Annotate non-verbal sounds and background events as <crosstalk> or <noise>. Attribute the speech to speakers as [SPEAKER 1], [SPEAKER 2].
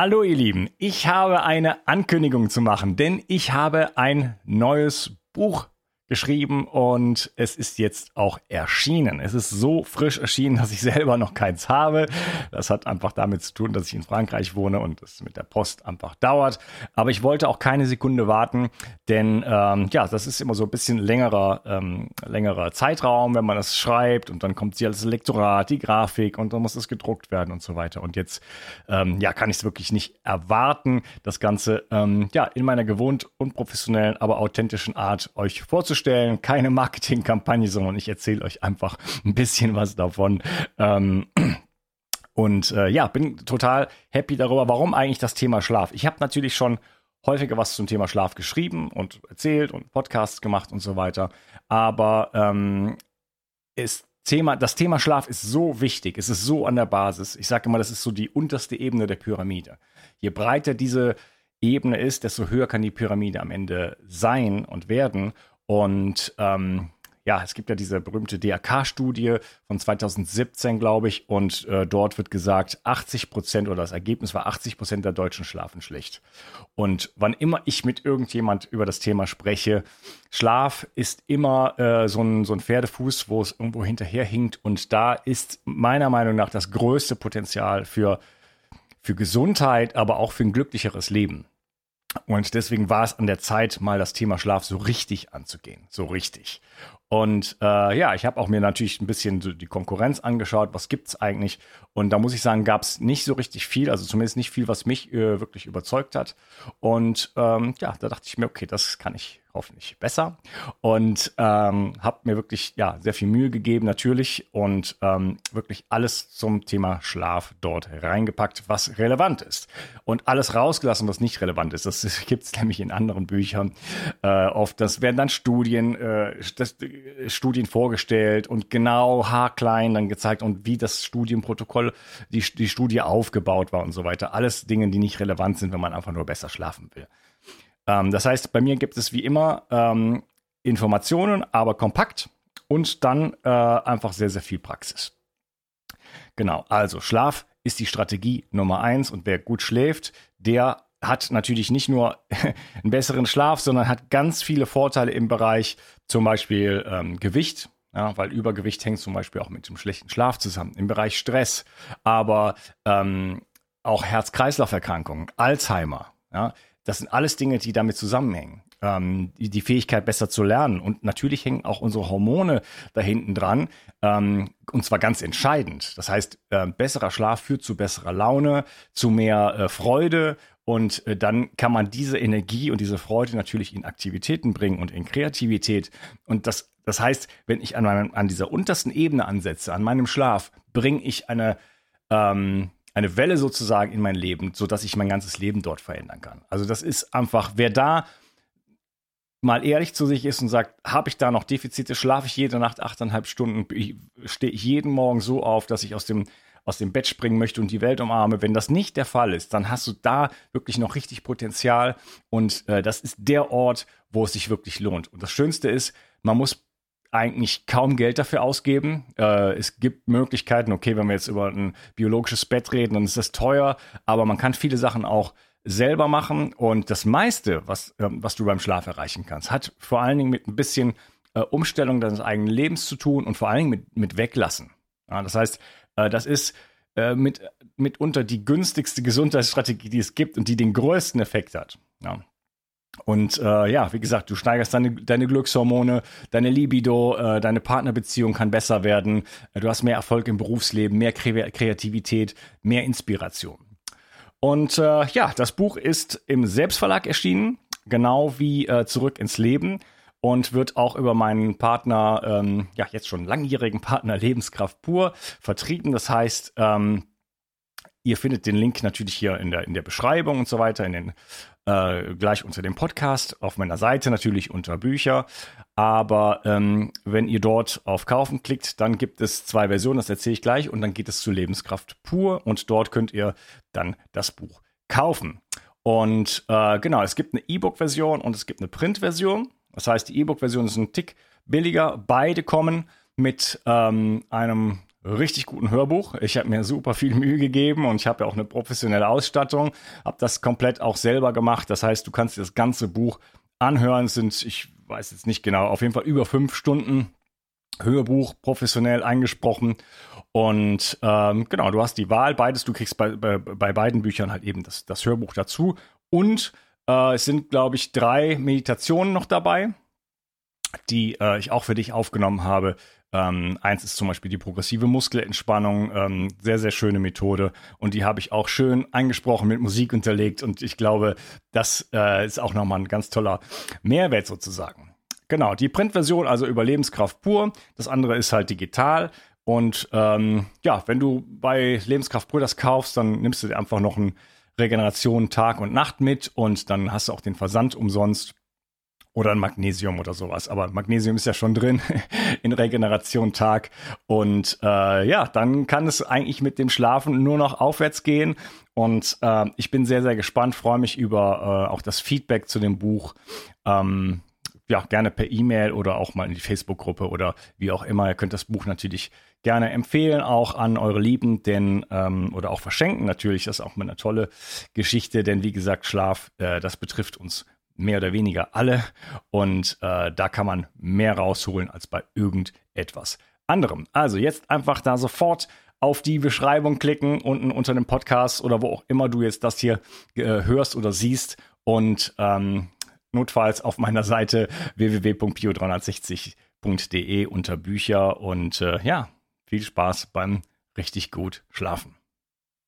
[SPEAKER 1] Hallo ihr Lieben, ich habe eine Ankündigung zu machen, denn ich habe ein neues Buch geschrieben und es ist jetzt auch erschienen. Es ist so frisch erschienen, dass ich selber noch keins habe. Das hat einfach damit zu tun, dass ich in Frankreich wohne und es mit der Post einfach dauert. Aber ich wollte auch keine Sekunde warten, denn ähm, ja, das ist immer so ein bisschen längerer, ähm, längerer Zeitraum, wenn man das schreibt und dann kommt sie als Lektorat, die Grafik und dann muss es gedruckt werden und so weiter. Und jetzt ähm, ja, kann ich es wirklich nicht erwarten, das Ganze ähm, ja in meiner gewohnt unprofessionellen, aber authentischen Art euch vorzustellen vorzustellen, keine Marketingkampagne, sondern ich erzähle euch einfach ein bisschen was davon. Ähm, und äh, ja, bin total happy darüber, warum eigentlich das Thema Schlaf. Ich habe natürlich schon häufiger was zum Thema Schlaf geschrieben und erzählt und Podcasts gemacht und so weiter. Aber ähm, ist Thema, das Thema Schlaf ist so wichtig, es ist so an der Basis. Ich sage immer, das ist so die unterste Ebene der Pyramide. Je breiter diese Ebene ist, desto höher kann die Pyramide am Ende sein und werden. Und ähm, ja, es gibt ja diese berühmte DRK-Studie von 2017, glaube ich, und äh, dort wird gesagt, 80 Prozent oder das Ergebnis war 80 Prozent der Deutschen schlafen schlecht. Und wann immer ich mit irgendjemand über das Thema spreche, Schlaf ist immer äh, so, ein, so ein Pferdefuß, wo es irgendwo hinterherhinkt. Und da ist meiner Meinung nach das größte Potenzial für, für Gesundheit, aber auch für ein glücklicheres Leben. Und deswegen war es an der Zeit, mal das Thema Schlaf so richtig anzugehen. So richtig. Und äh, ja, ich habe auch mir natürlich ein bisschen so die Konkurrenz angeschaut, was gibt's eigentlich. Und da muss ich sagen, gab es nicht so richtig viel, also zumindest nicht viel, was mich äh, wirklich überzeugt hat. Und ähm, ja, da dachte ich mir, okay, das kann ich hoffentlich besser. Und ähm, habe mir wirklich ja sehr viel Mühe gegeben natürlich und ähm, wirklich alles zum Thema Schlaf dort reingepackt, was relevant ist. Und alles rausgelassen, was nicht relevant ist. Das <laughs> gibt es nämlich in anderen Büchern äh, oft. Das werden dann Studien, äh, das, Studien vorgestellt und genau haarklein dann gezeigt und wie das Studienprotokoll, die, die Studie aufgebaut war und so weiter. Alles Dinge, die nicht relevant sind, wenn man einfach nur besser schlafen will. Ähm, das heißt, bei mir gibt es wie immer ähm, Informationen, aber kompakt und dann äh, einfach sehr, sehr viel Praxis. Genau, also Schlaf ist die Strategie Nummer eins und wer gut schläft, der hat natürlich nicht nur <laughs> einen besseren Schlaf, sondern hat ganz viele Vorteile im Bereich zum Beispiel ähm, Gewicht, ja, weil Übergewicht hängt zum Beispiel auch mit dem schlechten Schlaf zusammen, im Bereich Stress, aber ähm, auch Herz-Kreislauf-Erkrankungen, Alzheimer, ja, das sind alles Dinge, die damit zusammenhängen. Ähm, die, die, Fähigkeit, besser zu lernen. Und natürlich hängen auch unsere Hormone da hinten dran. Ähm, und zwar ganz entscheidend. Das heißt, äh, besserer Schlaf führt zu besserer Laune, zu mehr äh, Freude. Und äh, dann kann man diese Energie und diese Freude natürlich in Aktivitäten bringen und in Kreativität. Und das, das heißt, wenn ich an, meinem, an dieser untersten Ebene ansetze, an meinem Schlaf, bringe ich eine, ähm, eine Welle sozusagen in mein Leben, sodass ich mein ganzes Leben dort verändern kann. Also das ist einfach, wer da mal ehrlich zu sich ist und sagt, habe ich da noch Defizite, schlafe ich jede Nacht achteinhalb Stunden, stehe ich jeden Morgen so auf, dass ich aus dem, aus dem Bett springen möchte und die Welt umarme. Wenn das nicht der Fall ist, dann hast du da wirklich noch richtig Potenzial und äh, das ist der Ort, wo es sich wirklich lohnt. Und das Schönste ist, man muss eigentlich kaum Geld dafür ausgeben. Äh, es gibt Möglichkeiten, okay, wenn wir jetzt über ein biologisches Bett reden, dann ist das teuer, aber man kann viele Sachen auch selber machen und das meiste, was, äh, was du beim Schlaf erreichen kannst, hat vor allen Dingen mit ein bisschen äh, Umstellung deines eigenen Lebens zu tun und vor allen Dingen mit, mit Weglassen. Ja, das heißt, äh, das ist äh, mit, mitunter die günstigste Gesundheitsstrategie, die es gibt und die den größten Effekt hat. Ja. Und äh, ja, wie gesagt, du steigerst deine, deine Glückshormone, deine Libido, äh, deine Partnerbeziehung kann besser werden, äh, du hast mehr Erfolg im Berufsleben, mehr Kre Kreativität, mehr Inspiration. Und äh, ja, das Buch ist im Selbstverlag erschienen, genau wie äh, Zurück ins Leben und wird auch über meinen Partner, ähm, ja jetzt schon langjährigen Partner Lebenskraft pur vertrieben. Das heißt, ähm, Ihr findet den Link natürlich hier in der, in der Beschreibung und so weiter, in den, äh, gleich unter dem Podcast, auf meiner Seite natürlich unter Bücher. Aber ähm, wenn ihr dort auf Kaufen klickt, dann gibt es zwei Versionen, das erzähle ich gleich, und dann geht es zu Lebenskraft pur und dort könnt ihr dann das Buch kaufen. Und äh, genau, es gibt eine E-Book-Version und es gibt eine Print-Version. Das heißt, die E-Book-Version ist ein Tick billiger. Beide kommen mit ähm, einem richtig guten Hörbuch. Ich habe mir super viel <laughs> Mühe gegeben und ich habe ja auch eine professionelle Ausstattung, habe das komplett auch selber gemacht. Das heißt, du kannst dir das ganze Buch anhören. Es sind, ich weiß jetzt nicht genau, auf jeden Fall über fünf Stunden Hörbuch professionell eingesprochen. Und ähm, genau, du hast die Wahl, beides, du kriegst bei, bei, bei beiden Büchern halt eben das, das Hörbuch dazu. Und äh, es sind, glaube ich, drei Meditationen noch dabei, die äh, ich auch für dich aufgenommen habe. Ähm, eins ist zum Beispiel die progressive Muskelentspannung, ähm, sehr, sehr schöne Methode. Und die habe ich auch schön eingesprochen mit Musik unterlegt. Und ich glaube, das äh, ist auch nochmal ein ganz toller Mehrwert sozusagen. Genau, die Printversion, also Überlebenskraft pur. Das andere ist halt digital. Und ähm, ja, wenn du bei Lebenskraft pur das kaufst, dann nimmst du dir einfach noch ein Regeneration Tag und Nacht mit und dann hast du auch den Versand umsonst oder ein Magnesium oder sowas. Aber Magnesium ist ja schon drin <laughs> in Regeneration Tag. Und äh, ja, dann kann es eigentlich mit dem Schlafen nur noch aufwärts gehen. Und äh, ich bin sehr, sehr gespannt, freue mich über äh, auch das Feedback zu dem Buch. Ähm, ja, gerne per E-Mail oder auch mal in die Facebook-Gruppe oder wie auch immer. Ihr könnt das Buch natürlich gerne empfehlen, auch an eure Lieben, denn ähm, oder auch verschenken natürlich. Das ist auch mal eine tolle Geschichte, denn wie gesagt, Schlaf, äh, das betrifft uns mehr oder weniger alle und äh, da kann man mehr rausholen als bei irgendetwas anderem. Also jetzt einfach da sofort auf die Beschreibung klicken unten unter dem Podcast oder wo auch immer du jetzt das hier äh, hörst oder siehst und ähm, notfalls auf meiner Seite www.bio360.de unter Bücher und äh, ja, viel Spaß beim richtig gut schlafen.